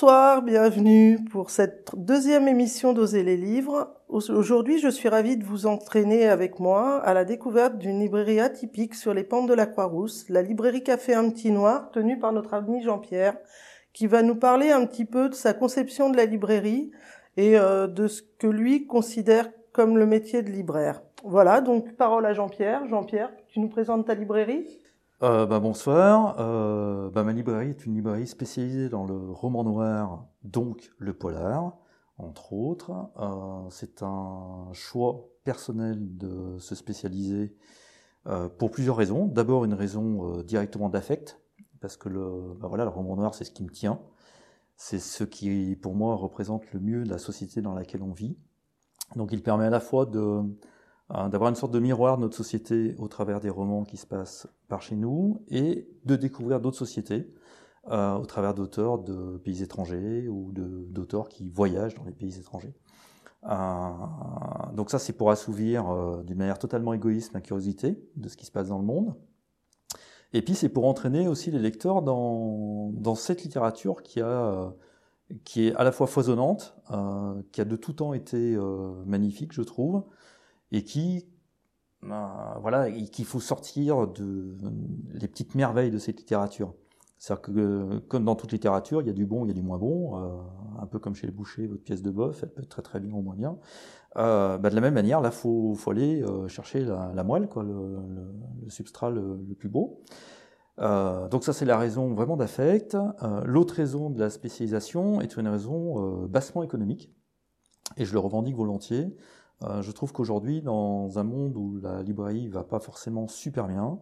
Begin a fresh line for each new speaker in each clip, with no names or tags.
Bonsoir, bienvenue pour cette deuxième émission d'Oser les livres. Aujourd'hui, je suis ravie de vous entraîner avec moi à la découverte d'une librairie atypique sur les pentes de la Croix-Rousse, la librairie Café Un Petit Noir, tenue par notre ami Jean-Pierre, qui va nous parler un petit peu de sa conception de la librairie et euh, de ce que lui considère comme le métier de libraire. Voilà, donc parole à Jean-Pierre. Jean-Pierre, tu nous présentes ta librairie?
Euh, bah, bonsoir. Euh, bah, ma librairie est une librairie spécialisée dans le roman noir, donc le polar, entre autres. Euh, c'est un choix personnel de se spécialiser euh, pour plusieurs raisons. D'abord une raison euh, directement d'affect, parce que le, bah, voilà, le roman noir, c'est ce qui me tient. C'est ce qui, pour moi, représente le mieux la société dans laquelle on vit. Donc il permet à la fois de Hein, d'avoir une sorte de miroir de notre société au travers des romans qui se passent par chez nous et de découvrir d'autres sociétés euh, au travers d'auteurs de pays étrangers ou d'auteurs qui voyagent dans les pays étrangers. Euh, donc ça, c'est pour assouvir euh, d'une manière totalement égoïste ma curiosité de ce qui se passe dans le monde. Et puis c'est pour entraîner aussi les lecteurs dans, dans cette littérature qui, a, qui est à la fois foisonnante, qui a de tout temps été magnifique, je trouve, et qui ben, voilà qu'il faut sortir de les petites merveilles de cette littérature. C'est-à-dire que comme dans toute littérature, il y a du bon, il y a du moins bon, euh, un peu comme chez les bouchers, votre pièce de boeuf, elle peut être très très bien ou moins bien. Euh, bah de la même manière, là, faut, faut aller euh, chercher la, moelle, quoi, le, substrat le, le, plus beau. Euh, donc ça, c'est la raison vraiment d'affect. Euh, l'autre raison de la spécialisation est une raison bassement économique, et je le revendique volontiers. Euh, je trouve qu'aujourd'hui, dans un monde où la librairie va pas forcément super bien,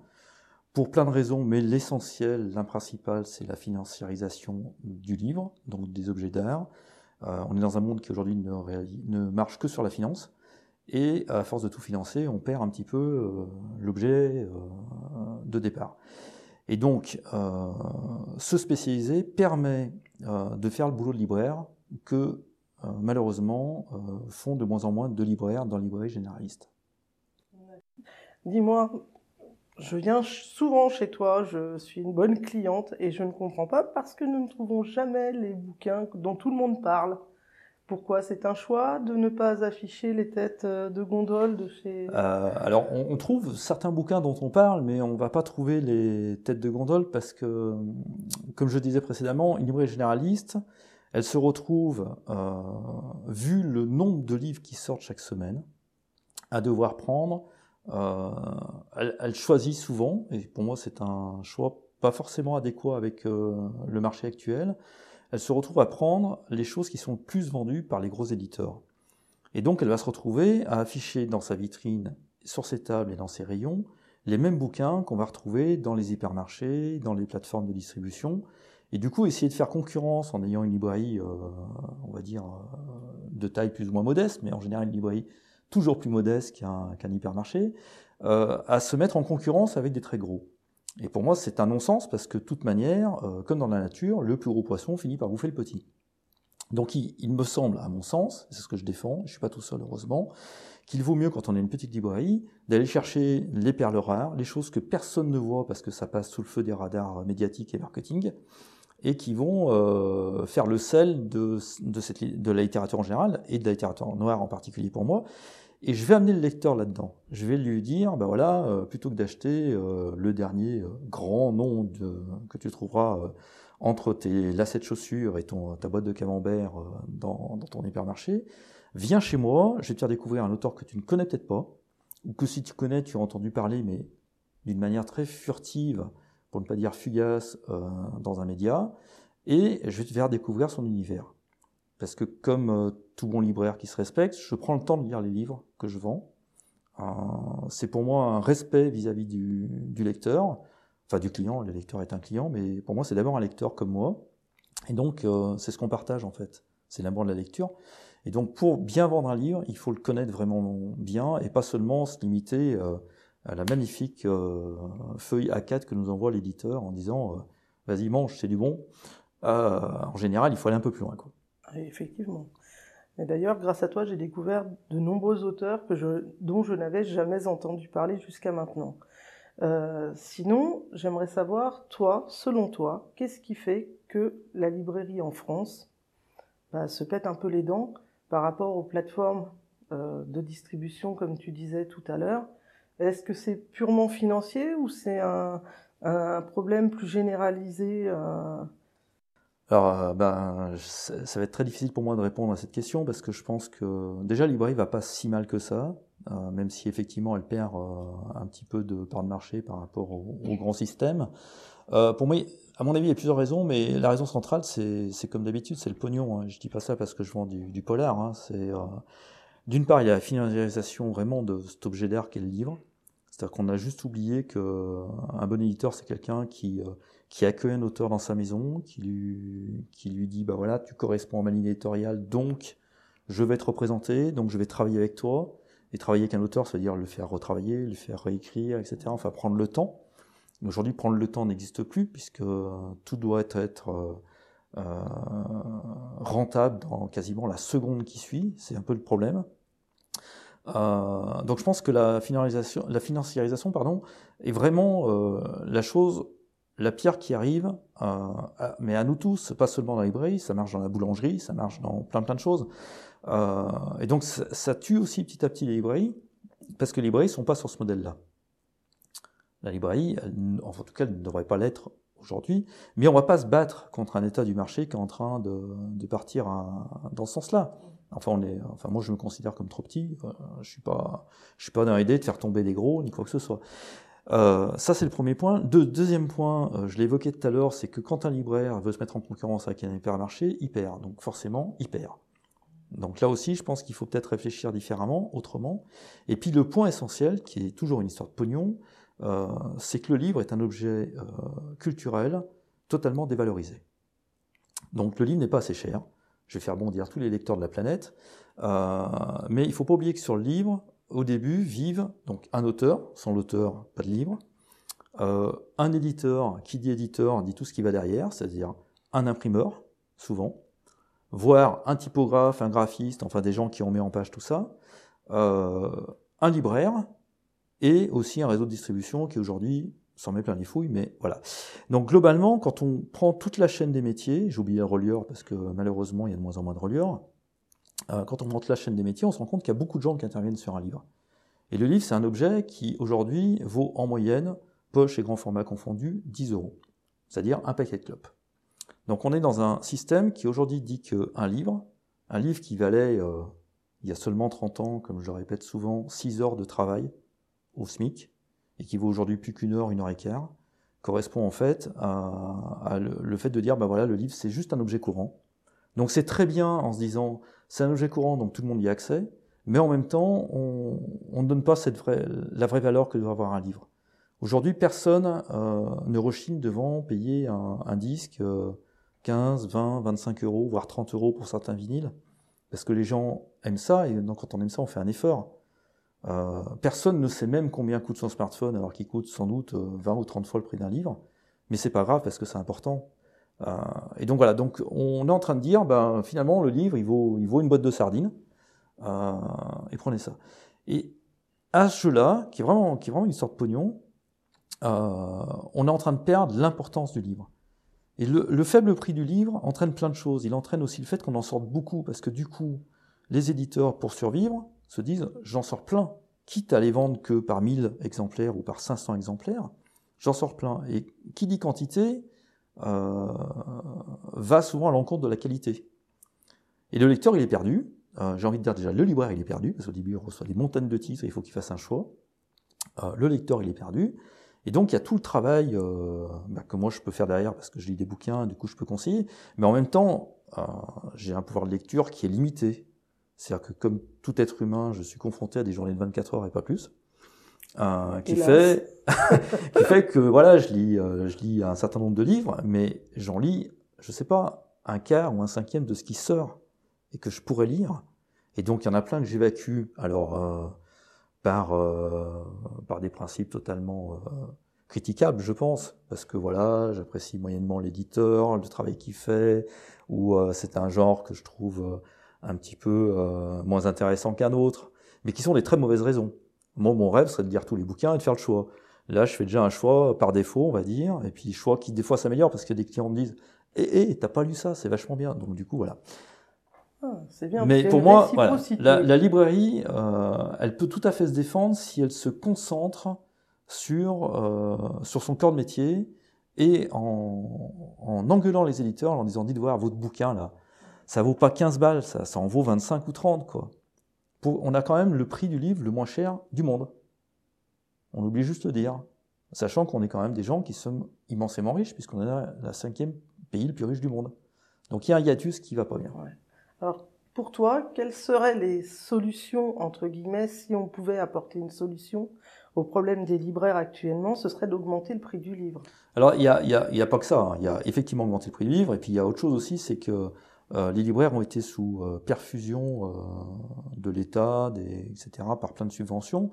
pour plein de raisons, mais l'essentiel, l'un principal, c'est la financiarisation du livre, donc des objets d'art. Euh, on est dans un monde qui aujourd'hui ne, marche que sur la finance, et à force de tout financer, on perd un petit peu euh, l'objet de départ. Et donc, se spécialiser permet de faire le boulot de libraire que euh, malheureusement, euh, font de moins en moins de libraires dans les librairies généralistes.
Dis-moi, je viens souvent chez toi, je suis une bonne cliente et je ne comprends pas parce que nous ne trouvons jamais les bouquins dont tout le monde parle. Pourquoi c'est un choix de ne pas afficher les têtes euh, de gondole de chez...
Euh, alors on, on, trouve certains bouquins dont on parle, mais on ne va pas trouver les têtes de gondole parce que, comme je disais précédemment, une librairie généraliste, elle se retrouve, euh, vu le nombre de livres qui sortent chaque semaine, à devoir prendre. Euh, elle, choisit souvent, et pour moi c'est un choix pas forcément adéquat avec euh, le marché actuel. Elle se retrouve à prendre les choses qui sont le plus vendues par les gros éditeurs. Et donc elle va se retrouver à afficher dans sa vitrine, sur ses tables et dans ses rayons, les mêmes bouquins qu'on va retrouver dans les hypermarchés, dans les plateformes de distribution, et du coup, essayer de faire concurrence en ayant une librairie, euh, on va dire, euh, de taille plus ou moins modeste, mais en général une librairie toujours plus modeste qu'un qu hypermarché, euh, à se mettre en concurrence avec des très gros. Et pour moi, c'est un non-sens parce que de toute manière, euh, comme dans la nature, le plus gros poisson finit par bouffer le petit. Donc il, il me semble, à mon sens, c'est ce que je défends, je suis pas tout seul heureusement, qu'il vaut mieux quand on est une petite librairie d'aller chercher les perles rares, les choses que personne ne voit parce que ça passe sous le feu des radars médiatiques et marketing, et qui vont euh, faire le sel de, de, cette, de la littérature en général et de la littérature noire en particulier pour moi. Et je vais amener le lecteur là-dedans. Je vais lui dire, ben voilà, euh, plutôt que d'acheter euh, le dernier grand nom que tu trouveras entre tes lacets de chaussures et ton, ta boîte de camembert dans, dans, ton hypermarché, viens chez moi, je vais te faire découvrir un auteur que tu ne connais peut-être pas, ou que si tu connais, tu as entendu parler, mais d'une manière très furtive, pour ne pas dire fugace, euh, dans un média, et je vais te faire découvrir son univers. Parce que comme euh, tout bon libraire qui se respecte, je prends le temps de lire les livres que je vends. Euh, c'est pour moi un respect vis-à-vis -vis du, du, lecteur, enfin du client, le lecteur est un client, mais pour moi c'est d'abord un lecteur comme moi. Et donc c'est ce qu'on partage en fait, c'est l'amour de la lecture. Et donc pour bien vendre un livre, il faut le connaître vraiment bien et pas seulement se limiter la magnifique euh, feuille A4 que nous envoie l'éditeur en disant euh, vas-y mange, c'est du bon. Euh, en général, il faut aller un peu plus loin. Quoi.
Effectivement. Et d'ailleurs, grâce à toi, j'ai découvert de nombreux auteurs dont je n'avais jamais entendu parler jusqu'à maintenant. Sinon, j'aimerais savoir, toi, selon toi, qu'est-ce qui fait que la librairie en France bah, se pète un peu les dents par rapport aux plateformes de distribution, comme tu disais tout à l'heure Est-ce que c'est purement financier ou c'est un, un, problème plus généralisé euh...
Alors, ben, ça va être très difficile pour moi de répondre à cette question parce que je pense que déjà, librairie va pas si mal que ça. Euh, même si effectivement elle perd euh, un petit peu de part de marché par rapport au, grand système. Euh, pour moi, à mon avis, il y a plusieurs raisons, mais la raison centrale, c'est comme d'habitude, c'est le pognon. Hein. Je dis pas ça parce que je vends du, polar. Hein. D'une part, il y a la finalisation vraiment de cet objet d'art qu'est le livre. C'est-à-dire qu'on a juste oublié que un bon éditeur, c'est quelqu'un qui qui accueille un auteur dans sa maison, qui lui qui lui dit bah voilà, tu corresponds à ma ligne éditoriale, donc je vais te représenter, donc je vais travailler avec toi. Et travailler avec un auteur, ça veut dire le faire retravailler, le faire réécrire, etc. Enfin, prendre le temps. Aujourd'hui, prendre le temps n'existe plus, puisque tout doit être euh, euh, rentable dans quasiment la seconde qui suit. C'est un peu le problème. Euh, donc je pense que la financiarisation, la financiarisation pardon, est vraiment la chose, la pierre qui arrive, mais à nous tous, pas seulement dans la librairie, ça marche dans la boulangerie, ça marche dans plein plein de choses. Euh, et donc ça, tue aussi petit à petit les librairies, parce que les librairies ne sont pas sur ce modèle-là. La librairie, en tout cas, elle ne devrait pas l'être aujourd'hui, mais on ne va pas se battre contre un état du marché qui est en train de, partir dans ce sens-là. Enfin, on est, moi, je me considère comme trop petit. Euh, je suis pas, je suis pas dans l'idée de faire tomber des gros ni quoi que ce soit. Euh, ça, c'est le premier point. deuxième point, je l'ai évoqué tout à l'heure, c'est que quand un libraire veut se mettre en concurrence avec un hypermarché, il perd. Donc forcément, il perd. Donc là aussi, je pense qu'il faut peut-être réfléchir différemment, autrement. Et puis le point essentiel, qui est toujours une histoire de pognon, euh, c'est que le livre est un objet euh, culturel totalement dévalorisé. Donc le livre n'est pas assez cher. Je vais faire bondir tous les lecteurs de la planète. Euh, mais il ne faut pas oublier que sur le livre, au début, vivent donc un auteur, sans l'auteur, pas de livre, un éditeur, qui dit éditeur, dit tout ce qui va derrière, c'est-à-dire un imprimeur, souvent, voire un typographe, un graphiste, enfin des gens qui ont mis en page tout ça, euh, un libraire, et aussi un réseau de distribution qui aujourd'hui s'en met plein les fouilles, mais voilà. Donc globalement, quand on prend toute la chaîne des métiers, j'ai oublié le relieur parce que malheureusement il y a de moins en moins de relieurs, euh, quand on monte la chaîne des métiers, on se rend compte qu'il y a beaucoup de gens qui interviennent sur un livre. Et le livre, c'est un objet qui aujourd'hui vaut en moyenne, poche et grand format confondus, 10 euros. C'est-à-dire un paquet de clopes. Donc on est dans un système qui aujourd'hui dit qu'un livre, un livre qui valait euh, il y a seulement 30 ans, comme je le répète souvent, 6 heures de travail au SMIC, et qui vaut aujourd'hui plus qu'une heure, une heure et quart, correspond en fait à, le, fait de dire, ben voilà, le livre c'est juste un objet courant. Donc c'est très bien en se disant, c'est un objet courant, donc tout le monde y a accès, mais en même temps, on, ne donne pas cette vraie, la vraie valeur que doit avoir un livre. Aujourd'hui, personne euh, ne rechigne devant payer un, disque. Euh, 15, 20, 25 euros, voire 30 euros pour certains vinyles, parce que les gens aiment ça, et donc quand on aime ça, on fait un effort. Euh, personne ne sait même combien coûte son smartphone, alors qu'il coûte sans doute 20 euh, ou 30 fois le prix d'un livre, mais c'est pas grave parce que c'est important. Euh, et donc voilà, donc on est en train de dire, ben, finalement, le livre, il vaut, il vaut une boîte de sardines, et prenez ça. Et à ce jeu-là, qui est vraiment, qui est vraiment une sorte de pognon, on est en train de perdre l'importance du livre. Et le, faible prix du livre entraîne plein de choses. Il entraîne aussi le fait qu'on en sorte beaucoup, parce que du coup, les éditeurs, pour survivre, se disent j'en sors plein, quitte à les vendre que par 1000 exemplaires ou par 500 exemplaires, j'en sors plein. Et qui dit quantité euh, va souvent à l'encontre de la qualité. Et le lecteur, il est perdu. Euh, j'ai envie de dire déjà, le libraire, il est perdu, parce qu'au début, il reçoit des montagnes de titres, il faut qu'il fasse un choix. Euh, le lecteur, il est perdu. Et donc, il y a tout le travail bah, que moi je peux faire derrière parce que je lis des bouquins, du coup je peux conseiller. Mais en même temps, j'ai un pouvoir de lecture qui est limité. C'est-à-dire que comme tout être humain, je suis confronté à des journées de 24 heures et pas plus. Euh, qui fait qui fait que voilà, je lis euh, je lis un certain nombre de livres, mais j'en lis, je sais pas, un quart ou un cinquième de ce qui sort et que je pourrais lire. Et donc il y en a plein que j'évacue. Alors euh, par, euh, par des principes totalement euh, critiquables, je pense, parce que voilà, j'apprécie moyennement l'éditeur, le travail qu'il fait, ou euh, c'est un genre que je trouve un petit peu moins intéressant qu'un autre, mais qui sont des très mauvaises raisons. Moi, mon rêve serait de lire tous les bouquins et de faire le choix. Là, je fais déjà un choix par défaut, on va dire, et puis choix qui des fois s'améliore parce que des clients me disent Eh, eh, t'as pas lu ça, c'est vachement bien. Donc du coup, voilà.
Ah, c'est bien.
Mais pour moi, voilà, la, la, librairie, euh, elle peut tout à fait se défendre si elle se concentre sur, euh, sur son corps de métier et en, en engueulant les éditeurs, en disant Dites voir, votre bouquin là, ça vaut pas 15 balles, ça, ça en vaut 25 ou 30, quoi. Pour, on a quand même le prix du livre le moins cher du monde. On oublie juste de dire. Sachant qu'on est quand même des gens qui sont immensément riches, puisqu'on est la cinquième pays le plus riche du monde. Donc il y a un hiatus qui va pas bien.
Ouais. Alors, pour toi, quelles seraient les solutions, entre guillemets, si on pouvait apporter une solution au problème des libraires actuellement, ce serait d'augmenter le prix du livre?
Alors, il n'y a, y a, y a, pas que ça. Hein. Il y a effectivement augmenter le prix du livre, et puis il y a autre chose aussi, c'est que euh, les libraires ont été sous euh, perfusion euh, de l'État, etc., par plein de subventions.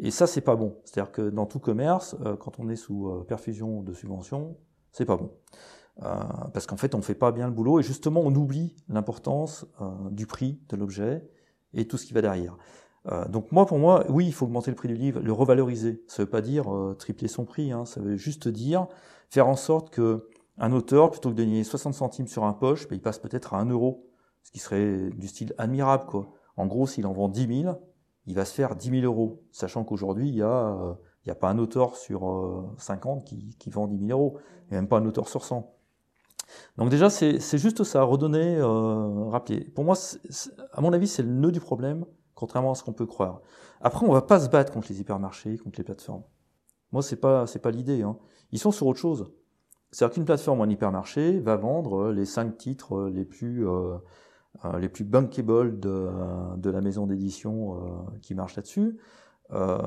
Et ça, c'est pas bon. C'est-à-dire que dans tout commerce, euh, quand on est sous euh, perfusion de subventions, c'est pas bon. Euh, parce qu'en fait, on fait pas bien le boulot et justement, on oublie l'importance du prix de l'objet et tout ce qui va derrière. donc moi, pour moi, oui, il faut augmenter le prix du livre, le revaloriser. Ça veut pas dire tripler son prix, hein, ça veut juste dire faire en sorte que un auteur, plutôt que de gagner 60 centimes sur un poche, ben, il passe peut-être à 1 euro, ce qui serait du style admirable. Quoi. En gros, s'il en vend 10 000, il va se faire 10 000 euros, sachant qu'aujourd'hui, il y a, euh, n'y a pas un auteur sur 50 euh, qui, vend 10 000 euros, et même pas un auteur sur 100. Donc déjà, c'est juste ça, redonner, euh, rappeler. Pour moi, à mon avis, c'est le nœud du problème, contrairement à ce qu'on peut croire. Après, on va pas se battre contre les hypermarchés, contre les plateformes. Moi, c'est pas c'est pas l'idée. Hein. Ils sont sur autre chose. C'est-à-dire qu'une plateforme un hypermarché va vendre les cinq titres les plus euh, euh, les plus bankable de, de la maison d'édition euh, qui marche là-dessus, euh,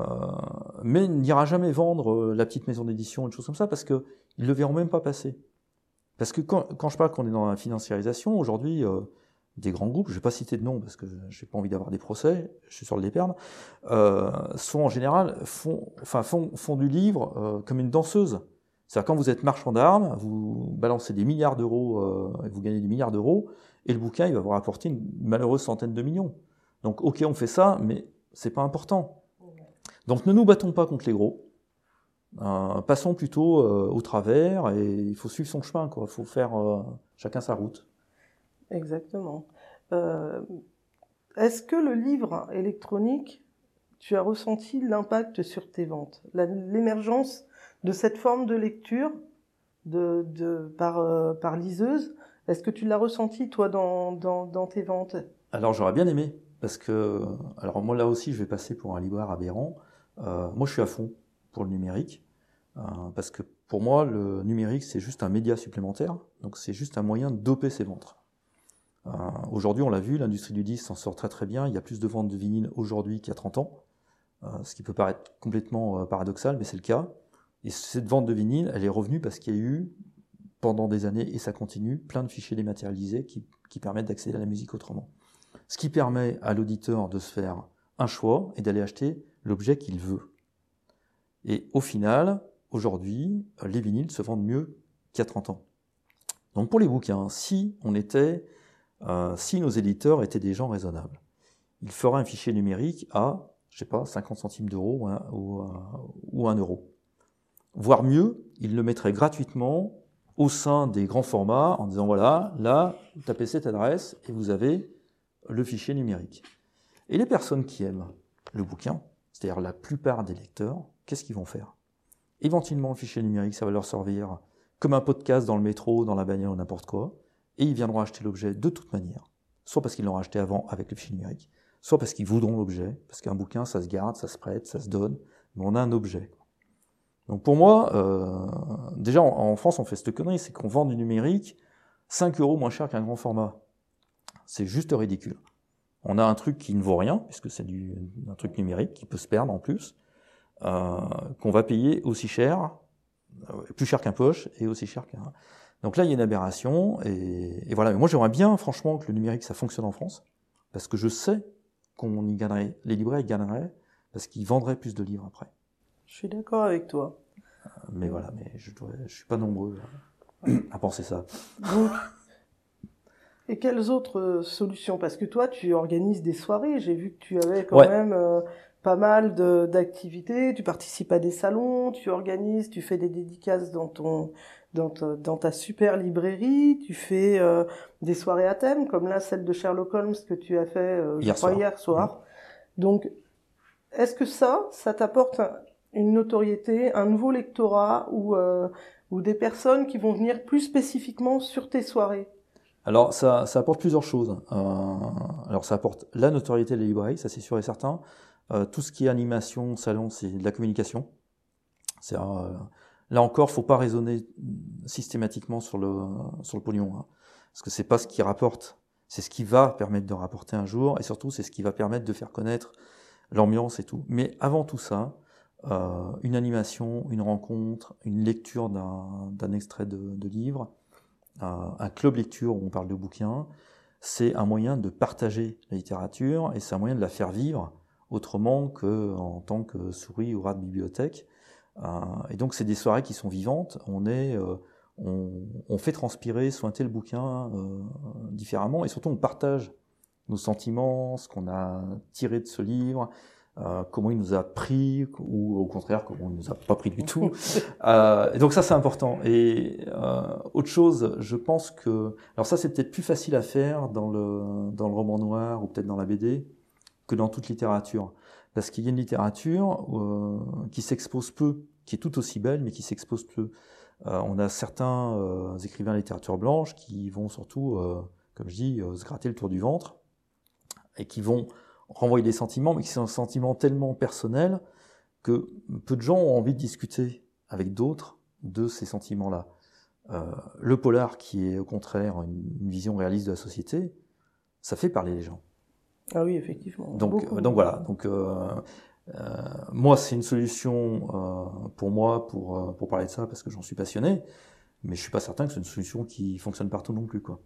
mais n'ira jamais vendre la petite maison d'édition, une chose comme ça, parce qu'ils ne le verront même pas passer. Parce que quand, quand je parle qu'on est dans la financiarisation, aujourd'hui, des grands groupes, je ne vais pas citer de nom parce que je n'ai pas envie d'avoir des procès, je suis sûr de les perdre, euh, sont en général, font, enfin, font, font du livre euh, comme une danseuse. C'est-à-dire quand vous êtes marchand d'armes, vous balancez des milliards d'euros euh, vous gagnez des milliards d'euros, et le bouquin, il va vous rapporter une malheureuse centaine de millions. Donc, ok, on fait ça, mais c'est pas important. Donc, ne nous battons pas contre les gros. Euh, passons plutôt euh, au travers et il faut suivre son chemin. Il faut faire euh, chacun sa route.
Exactement. Est-ce que le livre électronique, tu as ressenti l'impact sur tes ventes L'émergence de cette forme de lecture de, euh, par liseuse est-ce que tu l'as ressenti, toi, dans, tes ventes?
Alors, j'aurais bien aimé, parce que, alors moi, là aussi, je vais passer pour un libraire aberrant. Euh, moi, je suis à fond pour le numérique, euh, parce que pour moi, le numérique, c'est juste un média supplémentaire, donc c'est juste un moyen de doper ses ventes. Aujourd'hui, on l'a vu, l'industrie du disque s'en sort très très bien. Il y a plus de ventes de vinyle aujourd'hui qu'il y a 30 ans, ce qui peut paraître complètement euh, paradoxal, mais c'est le cas. Et cette vente de vinyle, elle est revenue parce qu'il y a eu pendant des années, et ça continue, plein de fichiers dématérialisés qui, permettent d'accéder à la musique autrement. Ce qui permet à l'auditeur de se faire un choix et d'aller acheter l'objet qu'il veut. Et au final, aujourd'hui, les vinyles se vendent mieux qu'il y a 30 ans. Donc pour les bouquins, si on était, euh, si nos éditeurs étaient des gens raisonnables, ils feraient un fichier numérique à, je sais pas, 50 centimes d'euros ou, ou, un euro. Voire mieux, ils le mettraient gratuitement au sein des grands formats en disant voilà, là, tapez cette adresse et vous avez le fichier numérique. Et les personnes qui aiment le bouquin, c'est-à-dire la plupart des lecteurs, qu'est-ce qu'ils vont faire? Éventuellement, le fichier numérique, ça va leur servir comme un podcast dans le métro, dans la bagnole ou n'importe quoi, et ils viendront acheter l'objet de toute manière, soit parce qu'ils l'ont acheté avant avec le fichier numérique, soit parce qu'ils voudront l'objet, parce qu'un bouquin, ça se garde, ça se prête, ça se donne, mais on a un objet. Donc pour moi, euh, déjà en, France, on fait cette connerie, c'est qu'on vend du numérique 5 euros moins cher qu'un grand format. C'est juste ridicule. On a un truc qui ne vaut rien, puisque c'est un truc numérique qui peut se perdre en plus, euh, qu'on va payer aussi cher, euh, plus cher qu'un poche et aussi cher qu'un. Donc là, il y a une aberration, et, et voilà. Mais moi, j'aimerais bien, franchement, que le numérique ça fonctionne en France, parce que je sais qu'on y gagnerait, les libraires y gagneraient, parce qu'ils vendraient plus de livres après.
Je suis d'accord avec toi.
Mais voilà, mais je ne suis pas nombreux à, penser ça.
Donc, et quelles autres solutions? Parce que toi, tu organises des soirées. J'ai vu que tu avais quand même, euh, pas mal d'activités. Tu participes à des salons, tu organises, tu fais des dédicaces dans ton dans ta, dans ta super librairie. Tu fais euh, des soirées à thème, comme là celle de Sherlock Holmes que tu as fait euh, hier, soir. hier soir. Donc, est-ce que ça, ça t'apporte une notoriété, un nouveau lectorat ou euh, ou des personnes qui vont venir plus spécifiquement sur tes soirées?
Alors ça, ça, apporte plusieurs choses. Euh, alors ça apporte la notoriété des librairies, ça c'est sûr et certain. Euh, tout ce qui est animation, salon, c'est de la communication. Euh, là encore, faut pas raisonner systématiquement sur le sur le pognon, hein, parce que c'est pas ce qui rapporte, c'est ce qui va permettre de rapporter un jour, et surtout c'est ce qui va permettre de faire connaître l'ambiance et tout. Mais avant tout ça, euh, une animation, une rencontre, une lecture d'un extrait de, de livre, un club lecture où on parle de bouquins, c'est un moyen de partager la littérature et c'est un moyen de la faire vivre autrement qu'en tant que souris ou rat de bibliothèque. Euh, et donc c'est des soirées qui sont vivantes. On est, euh, on, fait transpirer, sointer le bouquin euh, différemment et surtout on partage nos sentiments, ce qu'on a tiré de ce livre, euh, comment il nous a pris ou au contraire comment il nous a pas pris du tout. euh, et donc ça c'est important. Et euh, autre chose, je pense que alors ça c'est peut-être plus facile à faire dans le dans le roman noir ou peut-être dans la BD que dans toute littérature, parce qu'il y a une littérature euh, qui s'expose peu, qui est tout aussi belle mais qui s'expose peu. Euh, on a certains euh, écrivains de littérature blanche qui vont surtout, comme je dis, se gratter le tour du ventre et qui vont renvoyer des sentiments, mais qui sont des sentiments tellement personnels que peu de gens ont envie de discuter avec d'autres de ces sentiments-là. Euh, le polar, qui est au contraire une, vision réaliste de la société, ça fait parler les gens.
Ah oui, effectivement.
Donc, donc voilà. Donc euh, euh, moi, c'est une solution euh, pour moi pour euh, pour parler de ça parce que j'en suis passionné, mais je suis pas certain que c'est une solution qui fonctionne partout non plus quoi.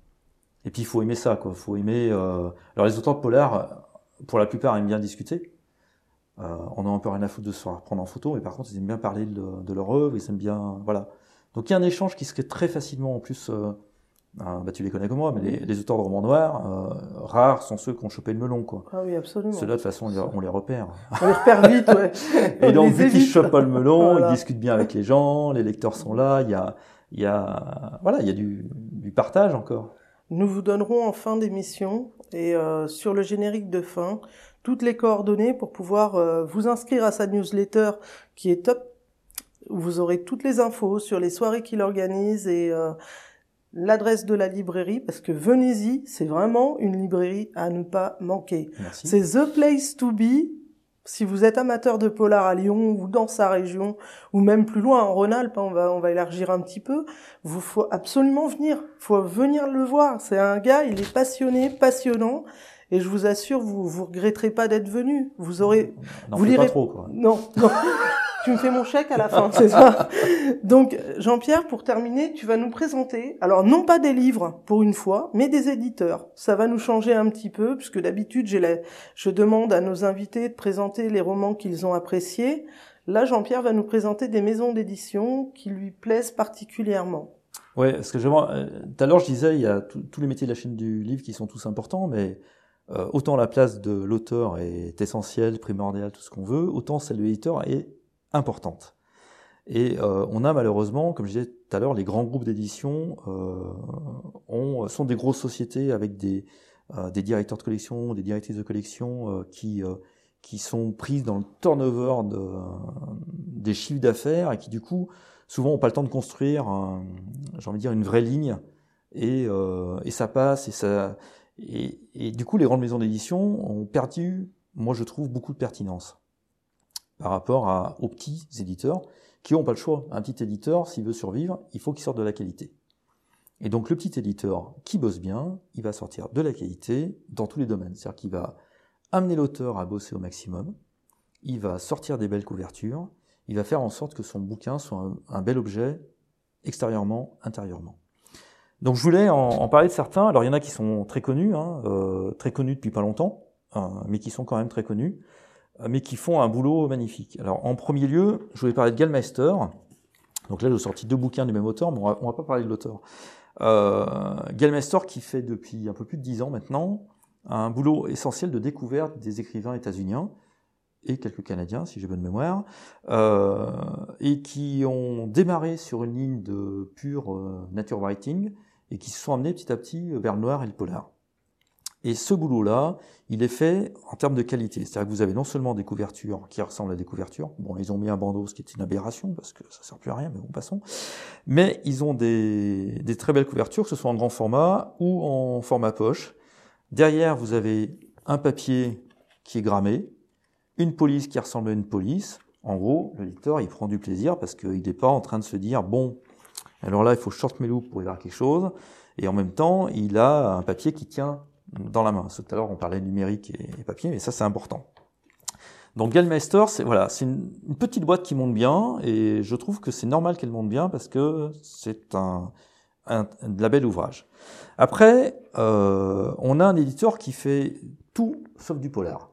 Et puis il faut aimer ça quoi. Il faut aimer. Euh, alors les auteurs de polar pour la plupart, aiment bien discuter. Euh, on a un peu rien à foutre de se faire prendre en photo, mais par contre, ils aiment bien parler de, leur œuvre, ils aiment bien, voilà. Donc il y a un échange qui se crée très facilement. En plus, euh, euh bah, tu les connais comme moi, mais les, auteurs de romans noirs, euh, rares sont ceux qui ont chopé le melon, quoi.
Ah oui, absolument.
Ceux-là, de toute façon, on les repère.
On les repère vite, ouais.
Et donc, vu qu'ils chopent pas le melon, ils discutent bien avec les gens, les lecteurs sont là, il y a, il y a, voilà, il y a du, du partage encore.
Nous vous donnerons en fin d'émission et euh, sur le générique de fin toutes les coordonnées pour pouvoir euh, vous inscrire à sa newsletter qui est top. Vous aurez toutes les infos sur les soirées qu'il organise et euh, l'adresse de la librairie parce que venez-y, c'est vraiment une librairie à ne pas manquer. C'est the place to be si vous êtes amateur de polar à Lyon ou dans sa région ou même plus loin en Rhône-Alpes, hein, on va on va élargir un petit peu, vous faut absolument venir, faut venir le voir. C'est un gars, il est passionné, passionnant et je vous assure vous vous regretterez pas d'être venu. Vous aurez
vous lirez pas trop quoi.
Non, non. tu me fais mon chèque à la fin, c'est ça? Donc Jean-Pierre, pour terminer, tu vas nous présenter, alors non pas des livres pour une fois, mais des éditeurs. Ça va nous changer un petit peu, puisque d'habitude je demande à nos invités de présenter les romans qu'ils ont appréciés. Là, Jean-Pierre va nous présenter des maisons d'édition qui lui plaisent particulièrement.
Ouais, parce que je euh, tout à l'heure je disais, il y a tous les métiers de la chaîne du livre qui sont tous importants, mais euh, autant la place de l'auteur est essentielle, primordiale, tout ce qu'on veut, autant celle de l'éditeur est importante. Et euh, on a malheureusement, comme je disais tout à l'heure, les grands groupes d'édition euh, sont des grosses sociétés avec des, euh, des directeurs de collection, des directrices de collection euh, qui, euh, qui sont prises dans le turnover de, des chiffres d'affaires et qui du coup souvent n'ont pas le temps de construire, j'ai envie de dire, une vraie ligne. Et, et ça passe et ça et, du coup les grandes maisons d'édition ont perdu, moi je trouve, beaucoup de pertinence par rapport aux petits éditeurs qui n'ont pas le choix. Un petit éditeur, s'il veut survivre, il faut qu'il sorte de la qualité. Et donc le petit éditeur qui bosse bien, il va sortir de la qualité dans tous les domaines. C'est-à-dire qu'il va amener l'auteur à bosser au maximum, il va sortir des belles couvertures, il va faire en sorte que son bouquin soit un, bel objet extérieurement, intérieurement. Donc je voulais en, parler de certains. Alors il y en a qui sont très connus, hein, euh, très connus depuis pas longtemps, hein, mais qui sont quand même très connus. Euh, mais qui font un boulot magnifique. Alors en premier lieu, je voulais parler de Gallmeister. Donc là, j'ai sorti deux bouquins du même auteur, mais on va, va pas parler de l'auteur. Euh, Gallmeister qui fait depuis un peu plus de dix ans maintenant un boulot essentiel de découverte des écrivains états-uniens. et quelques Canadiens, si j'ai bonne mémoire, euh, et qui ont démarré sur une ligne de pure euh, nature writing et qui se sont amenés petit à petit vers le noir et le polar. Et ce boulot-là, il est fait en termes de qualité. C'est-à-dire que vous avez non seulement des couvertures qui ressemblent à des couvertures, bon, ils ont mis un bandeau, ce qui est une aberration, parce que ça sert plus à rien, mais bon, passons. Mais ils ont des, des très belles couvertures, que ce soit en grand format ou en format poche. Derrière, vous avez un papier qui est grammé, une police qui ressemble à une police. En gros, le lecteur, il prend du plaisir parce qu'il n'est pas en train de se dire, bon, alors là, il faut short mes loups pour y voir quelque chose. Et en même temps, il a un papier qui tient dans la main. Tout à l'heure, on parlait numérique et, papier, mais ça, c'est important. Donc Gallmeister, c'est voilà, c'est une, petite boîte qui monte bien, et je trouve que c'est normal qu'elle monte bien parce que c'est un, un, la belle ouvrage. Après, euh, on a un éditeur qui fait tout sauf du polar.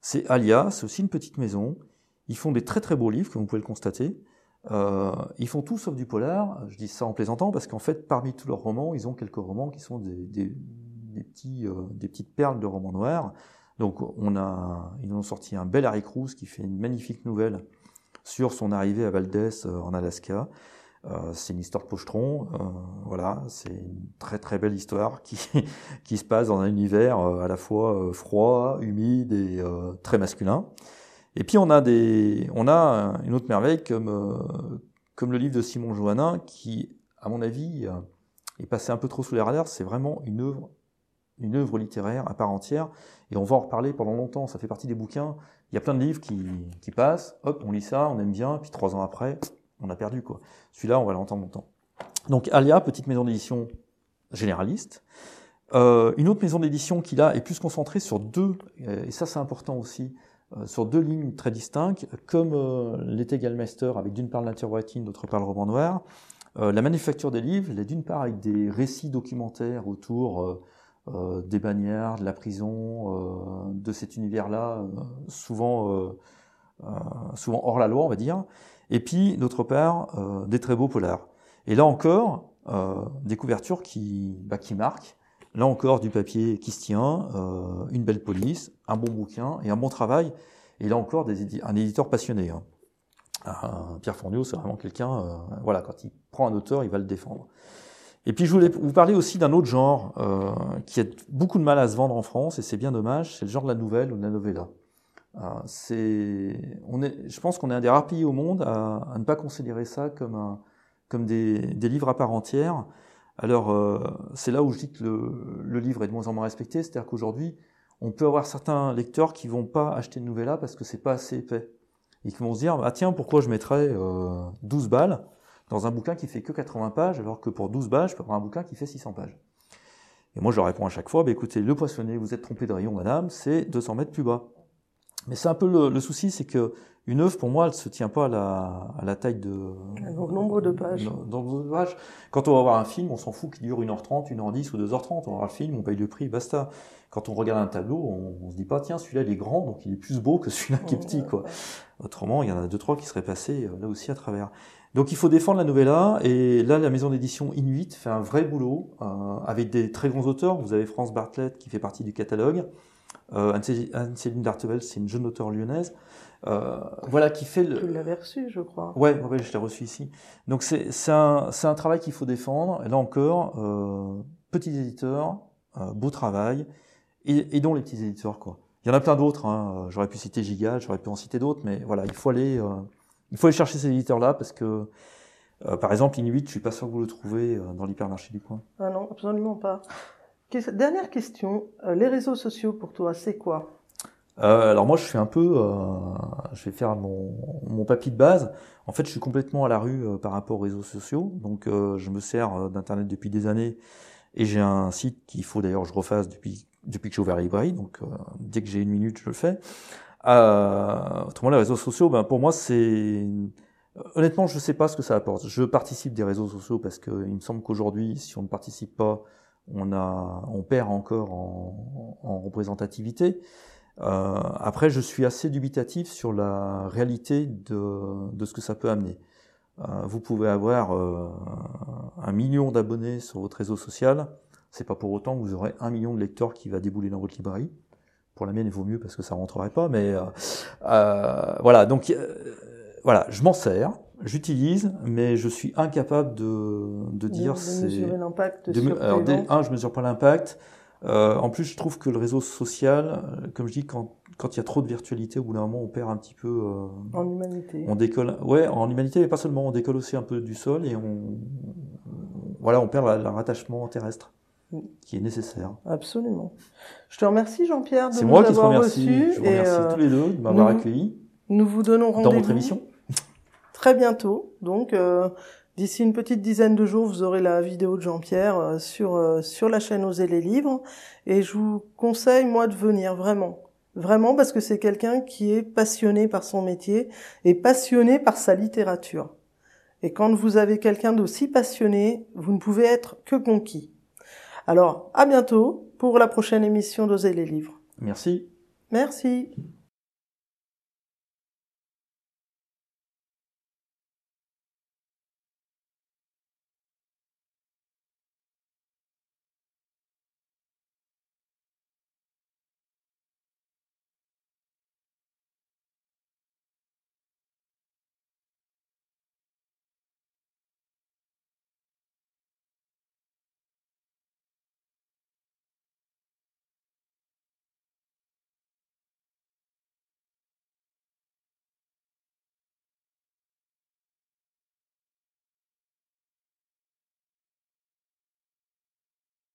C'est Alia, c'est aussi une petite maison. Ils font des très très beaux livres, comme vous pouvez le constater. Euh, ils font tout sauf du polar. Je dis ça en plaisantant parce qu'en fait, parmi tous leurs romans, ils ont quelques romans qui sont des, des, des petits, euh, des petites perles de romans noirs. Donc, on a, ils ont sorti un bel Harry Cruz qui fait une magnifique nouvelle sur son arrivée à Valdez euh, en Alaska. Euh, c'est une histoire de pochetron, euh, voilà, c'est une très très belle histoire qui, qui se passe dans un univers euh, à la fois froid, humide et très masculin. Et puis on a des, on a une autre merveille comme comme le livre de Simon Joannin qui, à mon avis, est passé un peu trop sous les radars. C'est vraiment une œuvre, une œuvre littéraire à part entière. Et on va en reparler pendant longtemps. Ça fait partie des bouquins. Il y a plein de livres qui, qui passent. Hop, on lit ça, on aime bien. Puis trois ans après, on a perdu quoi. Celui-là, on va l'entendre longtemps. Donc Alia, petite maison d'édition généraliste. Euh, une autre maison d'édition qui là est plus concentrée sur deux, euh, et ça c'est important aussi, euh, sur deux lignes très distinctes, comme euh, l'était Gallmeister avec d'une part l'interwriting, d'autre part le roman noir. Euh, la manufacture des livres, d'une part avec des récits documentaires autour des bannières, de la prison, de cet univers-là, souvent, souvent hors la loi, on va dire, et puis, d'autre part, euh, des très beaux polars. Et là encore, euh, des couvertures qui, bah, qui marquent. Là encore, du papier qui se tient, euh, une belle police, un bon bouquin et un bon travail. Et là encore, un éditeur passionné. Hein. Pierre Fournier, c'est vraiment quelqu'un, voilà, quand il prend un auteur, il va le défendre. Et puis je voulais vous parler aussi d'un autre genre qui a beaucoup de mal à se vendre en France, et c'est bien dommage, c'est le genre de la nouvelle ou de la novella. Euh, c'est, on est, je pense qu'on est un des rares pays au monde à, à ne pas considérer ça comme, un, comme des, des, livres à part entière. Alors, euh, c'est là où je dis que le, livre est de moins en moins respecté, c'est-à-dire qu'aujourd'hui, on peut avoir certains lecteurs qui vont pas acheter une novella parce que c'est pas assez épais et qui vont se dire ah tiens pourquoi je mettrais euh, 12 balles dans un bouquin qui fait que 80 pages alors que pour 12 balles je peux avoir un bouquin qui fait 600 pages. Et moi je leur réponds à chaque fois bah, écoutez le poissonnier vous êtes trompé de rayon madame c'est 200 mètres plus bas. Mais c'est un peu le, le souci, c'est que une œuvre, pour moi, elle se tient pas à la, à la taille de...
Au nombre de pages.
Nombre de pages. Quand on va voir un film, on s'en fout qu'il dure 1h30, 1h10 ou 2h30. On va voir le film, on paye le prix, basta. Quand on regarde un tableau, on, on se dit pas, tiens, celui-là, il est grand, donc il est plus beau que celui-là qui est petit, quoi. Autrement, il y en a deux, trois qui seraient passés euh, là aussi à travers. Donc il faut défendre la novella, et là, la maison d'édition Inuit fait un vrai boulot, euh, avec des très grands auteurs. Vous avez France Bartlett, qui fait partie du catalogue. Euh, Anne-Céline Dartevel, c'est une jeune auteure lyonnaise. Euh, voilà, qui fait le.
Tu l'avais reçu, je crois.
Ouais, ouais, je l'ai reçu ici. Donc c'est un travail qu'il faut défendre. Et là encore, euh, petits éditeurs, euh, beau travail, et, et dont les petits éditeurs quoi. Il y en a plein d'autres. Hein. J'aurais pu citer Gigal, j'aurais pu en citer d'autres, mais voilà, il faut aller il faut aller chercher ces éditeurs là parce que euh, par exemple, Inuit, je suis pas sûr que vous le trouvez euh, dans l'hypermarché du coin.
Ah non, absolument pas. Dernière question, euh, les réseaux sociaux pour toi, c'est quoi?
Euh, alors moi je fais un peu, euh, je vais faire mon, mon papier de base. En fait je suis complètement à la rue euh, par rapport aux réseaux sociaux, donc euh, je me sers d'internet depuis des années et j'ai un site qu'il faut d'ailleurs je refasse depuis depuis que j'ai ouvert la librairie, donc dès que j'ai une minute je le fais. autrement les réseaux sociaux, ben pour moi c'est honnêtement je sais pas ce que ça apporte. Je participe des réseaux sociaux parce que il me semble qu'aujourd'hui si on ne participe pas on, perd encore en, en représentativité. Euh, après, je suis assez dubitatif sur la réalité de, de ce que ça peut amener. Euh, vous pouvez avoir euh, un million d'abonnés sur votre réseau social, c'est pas pour autant que vous aurez un million de lecteurs qui va débouler dans votre librairie. pour la mienne, il vaut mieux parce que ça rentrerait pas. Mais voilà, donc voilà, je m'en sers j'utilise, mais je suis incapable de, de dire
c'est. mesurer l'impact.
Alors, un, je mesure pas l'impact. Euh, en plus, je trouve que le réseau social, euh, comme je dis, quand quand il y a trop de virtualité, au bout d'un moment, on perd un petit peu. Euh,
en humanité.
On décolle. Ouais, en humanité, mais pas seulement. On décolle aussi un peu du sol et on voilà, on perd le rattachement terrestre qui est nécessaire.
Absolument. Je te remercie Jean-Pierre de
nous moi qui te remercie. Je vous remercie euh, tous les deux de m'avoir accueilli.
Nous vous donnons rendez-vous
dans votre émission
très bientôt. Donc euh, d'ici une petite dizaine de jours, vous aurez la vidéo de Jean-Pierre euh, sur euh, sur la chaîne Oser les livres. Et je vous conseille moi de venir vraiment. Vraiment parce que c'est quelqu'un qui est passionné par son métier et passionné par sa littérature. Et quand vous avez quelqu'un d'aussi passionné, vous ne pouvez être que conquis. Alors, à bientôt pour la prochaine émission d'Oser les livres.
Merci.
Merci.